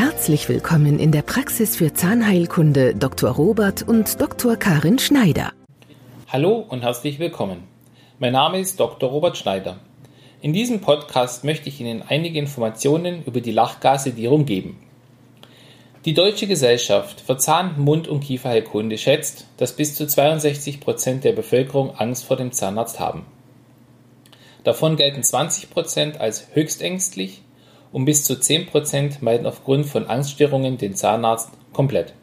Herzlich willkommen in der Praxis für Zahnheilkunde Dr. Robert und Dr. Karin Schneider. Hallo und herzlich willkommen. Mein Name ist Dr. Robert Schneider. In diesem Podcast möchte ich Ihnen einige Informationen über die Lachgassedierung geben. Die Deutsche Gesellschaft für Zahn-, Mund- und Kieferheilkunde schätzt, dass bis zu 62 Prozent der Bevölkerung Angst vor dem Zahnarzt haben. Davon gelten 20 Prozent als höchstängstlich und bis zu 10 Prozent meiden aufgrund von Angststörungen den Zahnarzt komplett.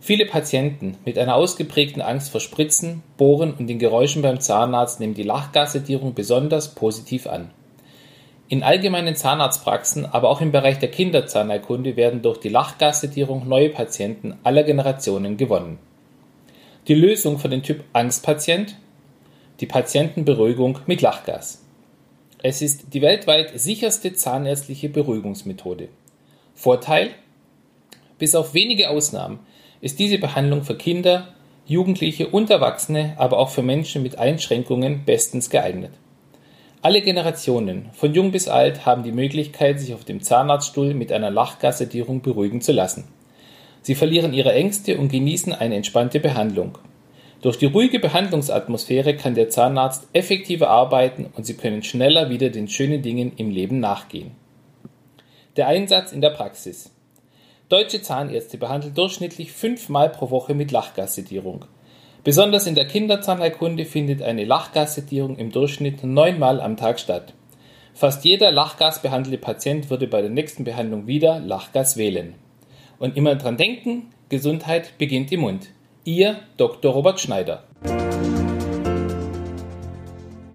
Viele Patienten mit einer ausgeprägten Angst vor Spritzen, Bohren und den Geräuschen beim Zahnarzt nehmen die Lachgassedierung besonders positiv an. In allgemeinen Zahnarztpraxen, aber auch im Bereich der Kinderzahnheilkunde werden durch die Lachgassedierung neue Patienten aller Generationen gewonnen. Die Lösung für den Typ Angstpatient? Die Patientenberuhigung mit Lachgas. Es ist die weltweit sicherste zahnärztliche Beruhigungsmethode. Vorteil? Bis auf wenige Ausnahmen ist diese Behandlung für Kinder, Jugendliche und Erwachsene, aber auch für Menschen mit Einschränkungen bestens geeignet. Alle Generationen, von jung bis alt, haben die Möglichkeit, sich auf dem Zahnarztstuhl mit einer Lachgassedierung beruhigen zu lassen. Sie verlieren ihre Ängste und genießen eine entspannte Behandlung. Durch die ruhige Behandlungsatmosphäre kann der Zahnarzt effektiver arbeiten und Sie können schneller wieder den schönen Dingen im Leben nachgehen. Der Einsatz in der Praxis. Deutsche Zahnärzte behandeln durchschnittlich fünfmal pro Woche mit Lachgassedierung. Besonders in der Kinderzahnheilkunde findet eine Lachgassedierung im Durchschnitt neunmal am Tag statt. Fast jeder lachgasbehandelte Patient würde bei der nächsten Behandlung wieder Lachgas wählen. Und immer dran denken, Gesundheit beginnt im Mund. Ihr Dr. Robert Schneider.